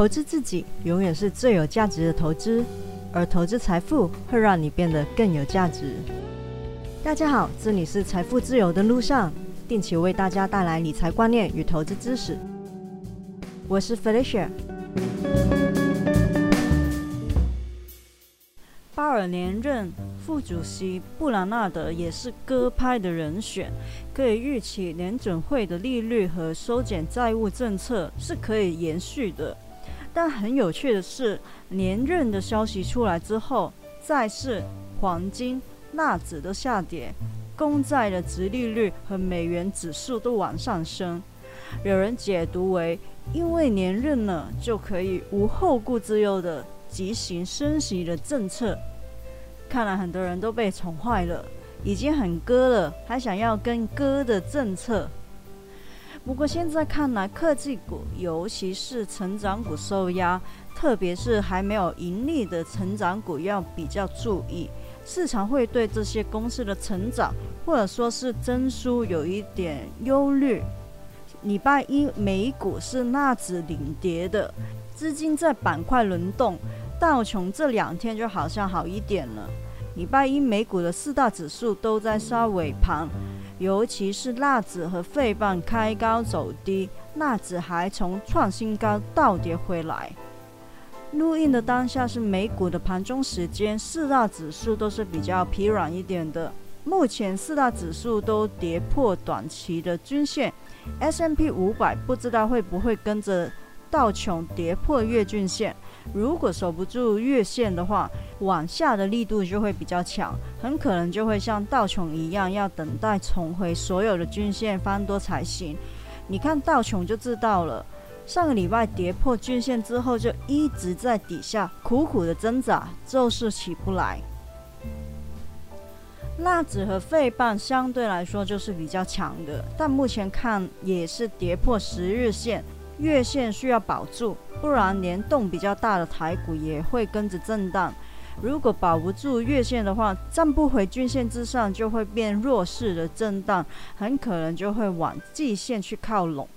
投资自己永远是最有价值的投资，而投资财富会让你变得更有价值。大家好，这里是财富自由的路上，定期为大家带来理财观念与投资知识。我是 Felicia。巴尔连任副主席布兰纳德也是鸽派的人选，可以预期联准会的利率和收减债务政策是可以延续的。但很有趣的是，连任的消息出来之后，债市、黄金、纳指都下跌，公债的殖利率和美元指数都往上升。有人解读为，因为连任了，就可以无后顾之忧的执行升息的政策。看来很多人都被宠坏了，已经很割了，还想要跟割的政策。不过现在看来，科技股，尤其是成长股受压，特别是还没有盈利的成长股要比较注意。市场会对这些公司的成长，或者说是增速有一点忧虑。礼拜一美股是纳指领跌的，资金在板块轮动，道琼这两天就好像好一点了。礼拜一美股的四大指数都在杀尾盘，尤其是纳指和费半开高走低，纳指还从创新高倒跌回来。录音的当下是美股的盘中时间，四大指数都是比较疲软一点的。目前四大指数都跌破短期的均线。S M P 五百不知道会不会跟着道琼跌破月均线？如果守不住月线的话，往下的力度就会比较强，很可能就会像道琼一样，要等待重回所有的均线翻多才行。你看道琼就知道了，上个礼拜跌破均线之后，就一直在底下苦苦的挣扎，就是起不来。纳指和费半相对来说就是比较强的，但目前看也是跌破十日线，月线需要保住，不然联动比较大的台股也会跟着震荡。如果保不住月线的话，站不回均线之上，就会变弱势的震荡，很可能就会往季线去靠拢，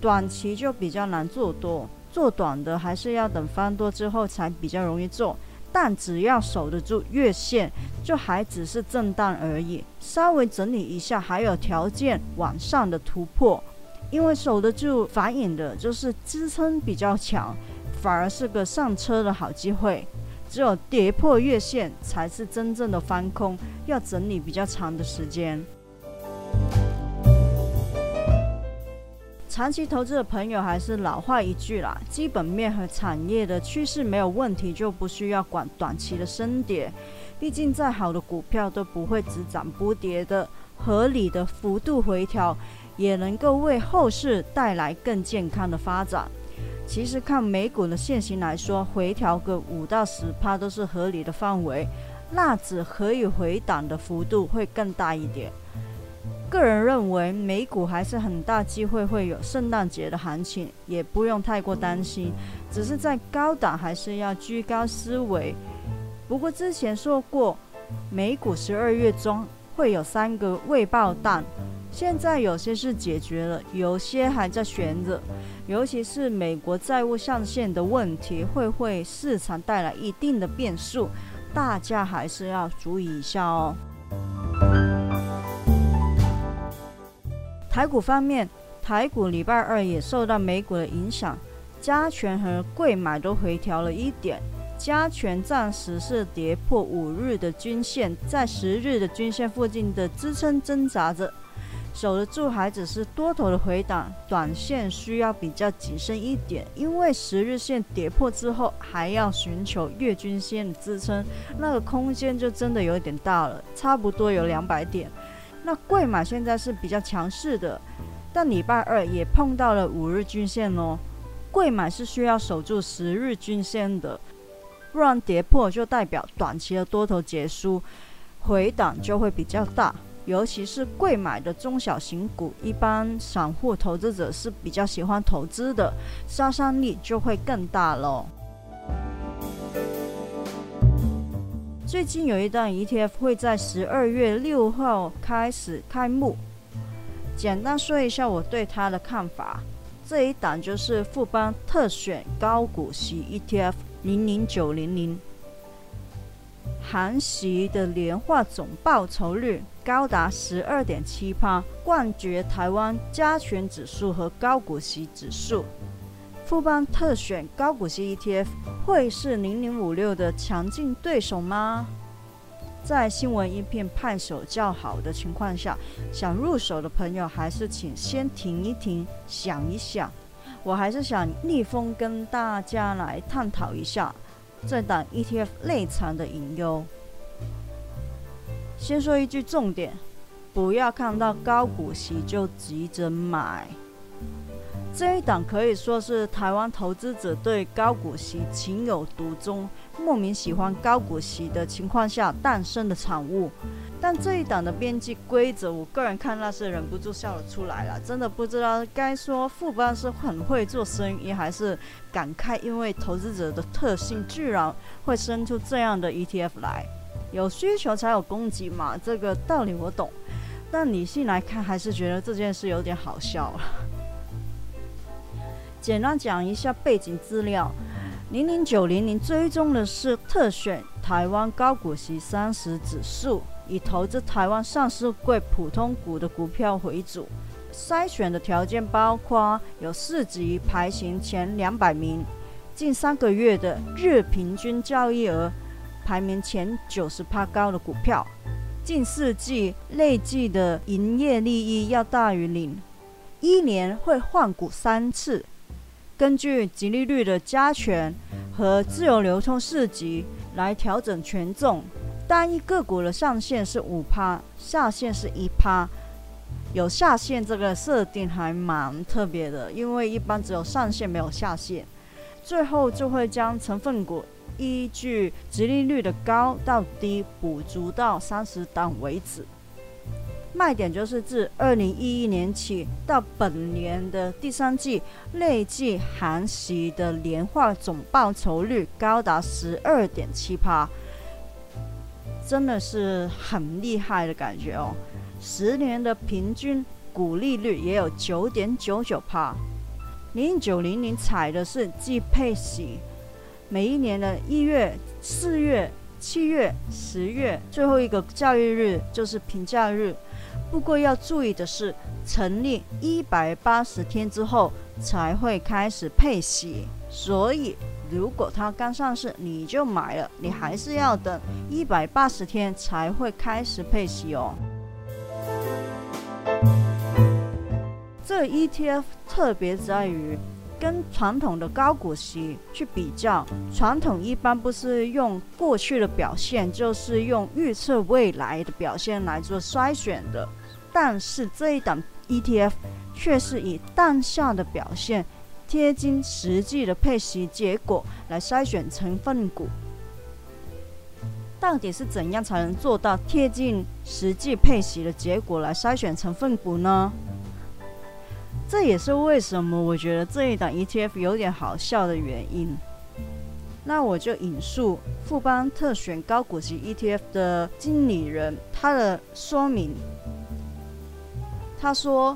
短期就比较难做多，做短的还是要等翻多之后才比较容易做。但只要守得住月线，就还只是震荡而已，稍微整理一下，还有条件往上的突破。因为守得住，反映的就是支撑比较强，反而是个上车的好机会。只有跌破月线，才是真正的翻空，要整理比较长的时间。长期投资的朋友还是老话一句啦，基本面和产业的趋势没有问题，就不需要管短期的升跌。毕竟再好的股票都不会只涨不跌的，合理的幅度回调也能够为后市带来更健康的发展。其实看美股的现形来说，回调个五到十趴都是合理的范围，纳指可以回档的幅度会更大一点。个人认为，美股还是很大机会会有圣诞节的行情，也不用太过担心。只是在高档还是要居高思维。不过之前说过，美股十二月中会有三个未爆弹，现在有些是解决了，有些还在悬着。尤其是美国债务上限的问题，会为市场带来一定的变数，大家还是要注意一下哦。台股方面，台股礼拜二也受到美股的影响，加权和贵买都回调了一点，加权暂时是跌破五日的均线，在十日的均线附近的支撑挣扎着，守得住还只是多头的回档，短线需要比较谨慎一点，因为十日线跌破之后，还要寻求月均线的支撑，那个空间就真的有点大了，差不多有两百点。那贵买现在是比较强势的，但礼拜二也碰到了五日均线哦。贵买是需要守住十日均线的，不然跌破就代表短期的多头结束，回档就会比较大。尤其是贵买的中小型股，一般散户投资者是比较喜欢投资的，杀伤力就会更大喽。最近有一档 ETF 会在十二月六号开始开幕，简单说一下我对它的看法。这一档就是富邦特选高股息 ETF 零零九零零，含息的年化总报酬率高达十二点七八，冠绝台湾加权指数和高股息指数。富邦特选高股息 ETF 会是零零五六的强劲对手吗？在新闻一片拍手叫好的情况下，想入手的朋友还是请先停一停，想一想。我还是想逆风跟大家来探讨一下这档 ETF 内藏的隐忧。先说一句重点，不要看到高股息就急着买。这一档可以说是台湾投资者对高股息情有独钟、莫名喜欢高股息的情况下诞生的产物。但这一档的边际规则，我个人看那是忍不住笑了出来了。真的不知道该说富邦是很会做生意，还是感慨因为投资者的特性，居然会生出这样的 ETF 来。有需求才有供给嘛，这个道理我懂。但理性来看，还是觉得这件事有点好笑了。简单讲一下背景资料，零零九零零追踪的是特选台湾高股息三十指数，以投资台湾上市柜普通股的股票为主。筛选的条件包括有四级排行前两百名，近三个月的日平均交易额排名前九十趴高的股票，近四季累计的营业利益要大于零，一年会换股三次。根据吉利率的加权和自由流通市级来调整权重，单一个股的上限是五趴，下限是一趴。有下限这个设定还蛮特别的，因为一般只有上限没有下限。最后就会将成分股依据吉利率的高到低补足到三十档为止。卖点就是自二零一一年起到本年的第三季，累计含息的年化总报酬率高达十二点七趴，真的是很厉害的感觉哦。十年的平均股利率也有九点九九趴。零九零零采的是季配息，每一年的一月、四月、七月、十月，最后一个交易日就是平假日。不过要注意的是，成立一百八十天之后才会开始配息，所以如果它刚上市你就买了，你还是要等一百八十天才会开始配息哦。这 ETF 特别在于跟传统的高股息去比较，传统一般不是用过去的表现，就是用预测未来的表现来做筛选的。但是这一档 ETF 却是以当下的表现贴近实际的配息结果来筛选成分股。到底是怎样才能做到贴近实际配息的结果来筛选成分股呢？这也是为什么我觉得这一档 ETF 有点好笑的原因。那我就引述富邦特选高股息 ETF 的经理人他的说明。他说：“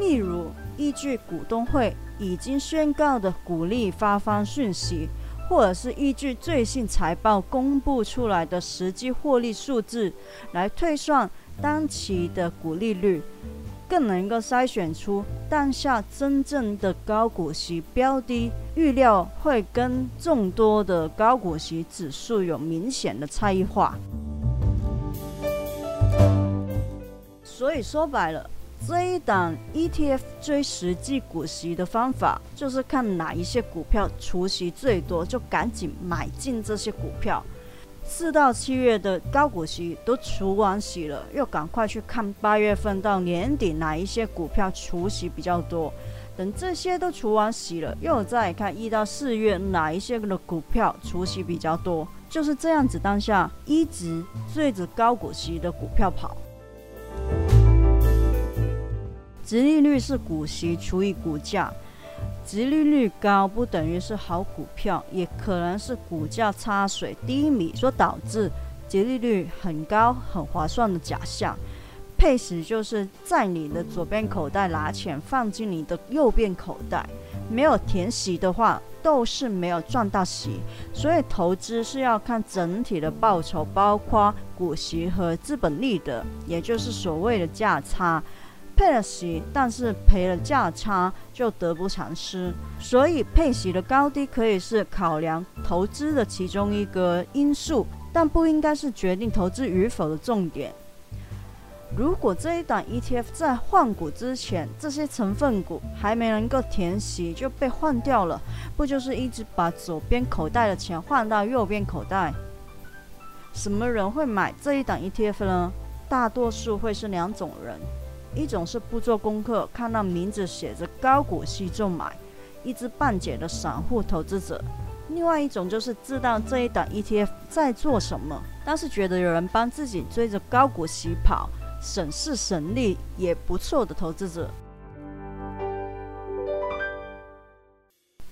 例如，依据股东会已经宣告的股利发放讯息，或者是依据最新财报公布出来的实际获利数字来推算当期的股利率，更能够筛选出当下真正的高股息标的，预料会跟众多的高股息指数有明显的差异化。所以说白了。”这一档 ETF 追实际股息的方法，就是看哪一些股票除息最多，就赶紧买进这些股票。四到七月的高股息都除完息了，又赶快去看八月份到年底哪一些股票除息比较多。等这些都除完息了，又再看一到四月哪一些的股票除息比较多。就是这样子，当下一直追着高股息的股票跑。殖利率是股息除以股价，殖利率高不等于是好股票，也可能是股价差水低迷所导致殖利率很高很划算的假象。配息就是在你的左边口袋拿钱放进你的右边口袋，没有填息的话都是没有赚到息。所以投资是要看整体的报酬，包括股息和资本利得，也就是所谓的价差。配了息，但是赔了价差，就得不偿失。所以配息的高低可以是考量投资的其中一个因素，但不应该是决定投资与否的重点。如果这一档 ETF 在换股之前，这些成分股还没能够填息就被换掉了，不就是一直把左边口袋的钱换到右边口袋？什么人会买这一档 ETF 呢？大多数会是两种人。一种是不做功课，看到名字写着高股息就买，一知半解的散户投资者；另外一种就是知道这一档 ETF 在做什么，但是觉得有人帮自己追着高股息跑，省事省力也不错的投资者。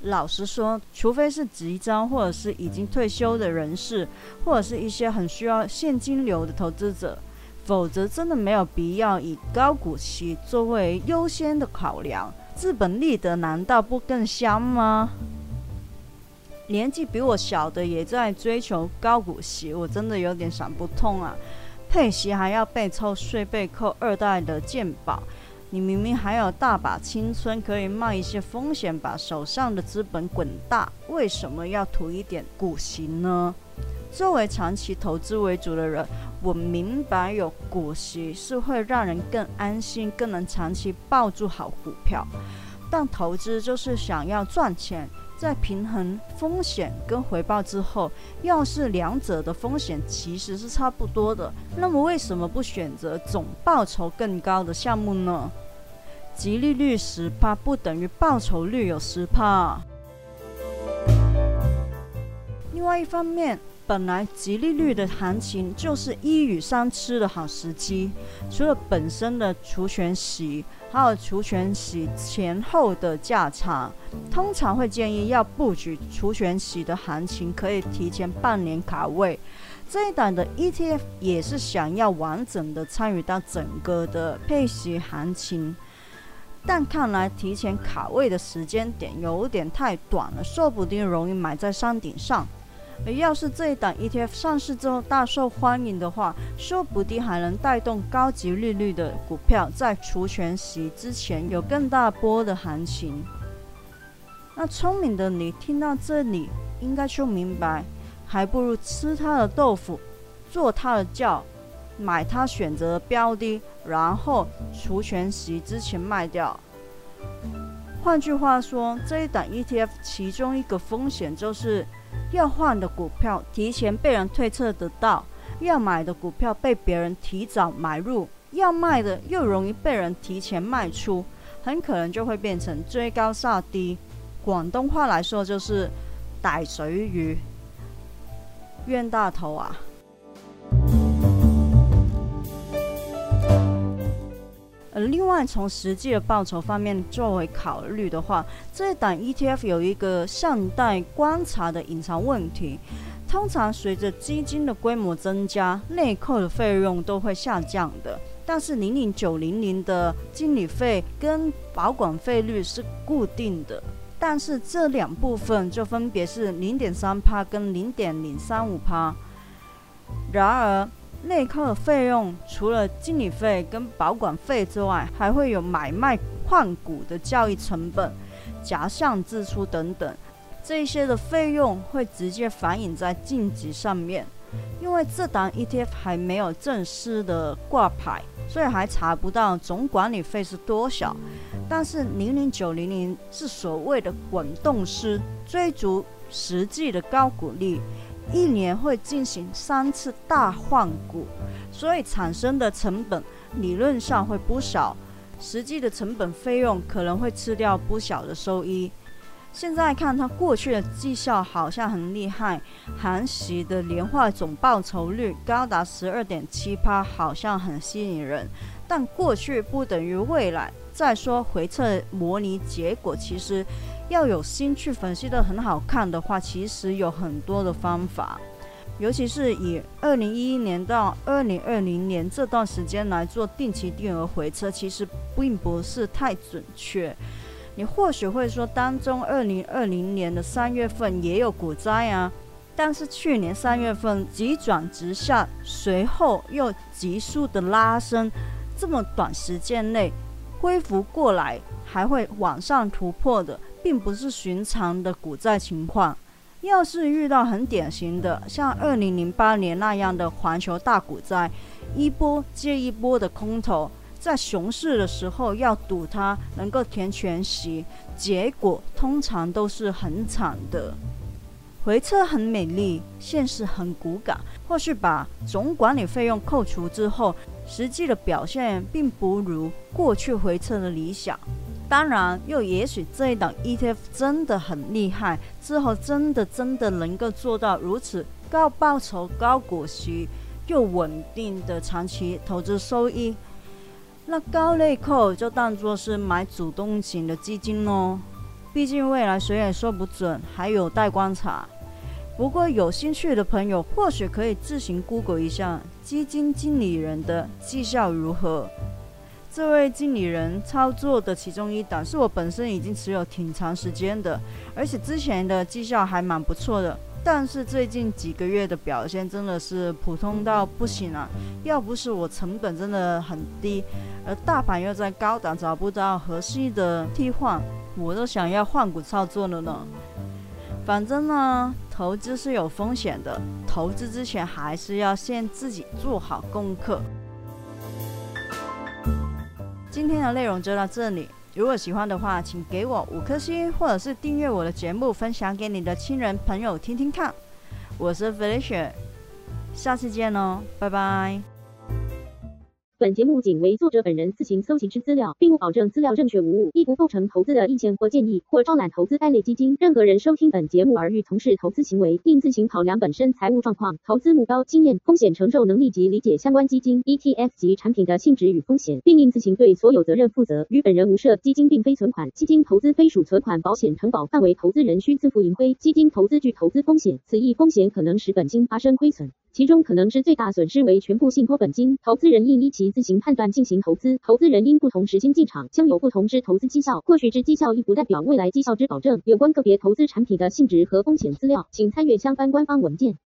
老实说，除非是即将或者是已经退休的人士，或者是一些很需要现金流的投资者。否则，真的没有必要以高股息作为优先的考量。资本利得难道不更香吗？年纪比我小的也在追求高股息，我真的有点想不通啊！配息还要被抽税、被扣二代的健保，你明明还有大把青春可以冒一些风险，把手上的资本滚大，为什么要图一点股息呢？作为长期投资为主的人，我明白有股息是会让人更安心、更能长期抱住好股票。但投资就是想要赚钱，在平衡风险跟回报之后，要是两者的风险其实是差不多的，那么为什么不选择总报酬更高的项目呢？即利率十帕不等于报酬率有十帕。另外一方面。本来极利率的行情就是一雨三吃的好时机，除了本身的除权息，还有除权息前后的价差，通常会建议要布局除权息的行情，可以提前半年卡位。这一档的 ETF 也是想要完整的参与到整个的配息行情，但看来提前卡位的时间点有点太短了，说不定容易买在山顶上。而要是这一档 ETF 上市之后大受欢迎的话，说不定还能带动高级利率的股票在除权息之前有更大波的行情。那聪明的你听到这里，应该就明白，还不如吃他的豆腐，做他的轿，买他选择的标的，然后除权息之前卖掉。换句话说，这一档 ETF 其中一个风险就是。要换的股票提前被人推测得到，要买的股票被别人提早买入，要卖的又容易被人提前卖出，很可能就会变成追高杀低。广东话来说就是逮水鱼，冤大头啊！呃，另外从实际的报酬方面作为考虑的话，这一档 ETF 有一个尚待观察的隐藏问题。通常随着基金的规模增加，内扣的费用都会下降的。但是零零九零零的经理费跟保管费率是固定的，但是这两部分就分别是零点三帕跟零点零三五帕。然而，内扣的费用除了经理费跟保管费之外，还会有买卖换股的交易成本、假项支出等等，这些的费用会直接反映在晋级上面。因为这档 ETF 还没有正式的挂牌，所以还查不到总管理费是多少。但是零零九零零是所谓的滚动式追逐实际的高股利。一年会进行三次大换股，所以产生的成本理论上会不少，实际的成本费用可能会吃掉不小的收益。现在看它过去的绩效好像很厉害，韩系的年化总报酬率高达十二点七八，好像很吸引人。但过去不等于未来。再说回测模拟结果，其实。要有心去分析的很好看的话，其实有很多的方法。尤其是以二零一一年到二零二零年这段时间来做定期定额回撤，其实并不是太准确。你或许会说，当中二零二零年的三月份也有股灾啊，但是去年三月份急转直下，随后又急速的拉升，这么短时间内恢复过来，还会往上突破的，并不是寻常的股灾情况。要是遇到很典型的像二零零八年那样的环球大股灾，一波接一波的空头，在熊市的时候要赌它能够填全息，结果通常都是很惨的。回撤很美丽，现实很骨感。或许把总管理费用扣除之后，实际的表现并不如过去回撤的理想。当然，又也许这一档 ETF 真的很厉害，之后真的真的能够做到如此高报酬、高股息又稳定的长期投资收益，那高类扣就当作是买主动型的基金喽。毕竟未来谁也说不准，还有待观察。不过有兴趣的朋友或许可以自行 Google 一下基金经理人的绩效如何。这位经理人操作的其中一档是我本身已经持有挺长时间的，而且之前的绩效还蛮不错的。但是最近几个月的表现真的是普通到不行啊！要不是我成本真的很低，而大盘又在高档，找不到合适的替换，我都想要换股操作了呢。反正呢，投资是有风险的，投资之前还是要先自己做好功课。今天的内容就到这里。如果喜欢的话，请给我五颗星，或者是订阅我的节目，分享给你的亲人朋友听听看。我是 Felicia，下次见哦，拜拜。本节目仅为作者本人自行搜集之资料，并不保证资料正确无误，亦不构成投资的意见或建议，或招揽投资该类基金。任何人收听本节目而欲从事投资行为，应自行考量本身财务状况、投资目标、经验、风险承受能力及理解相关基金、ETF 及产品的性质与风险，并应自行对所有责任负责。与本人无涉。基金并非存款，基金投资非属存款保险承保范围，投资人需自负盈亏。基金投资具投资风险，此一风险可能使本金发生亏损。其中可能之最大损失为全部信托本金，投资人应依其自行判断进行投资。投资人因不同时间进场，将有不同之投资绩效。过去之绩效亦不代表未来绩效之保证。有关个别投资产品的性质和风险资料，请参阅相关官方文件。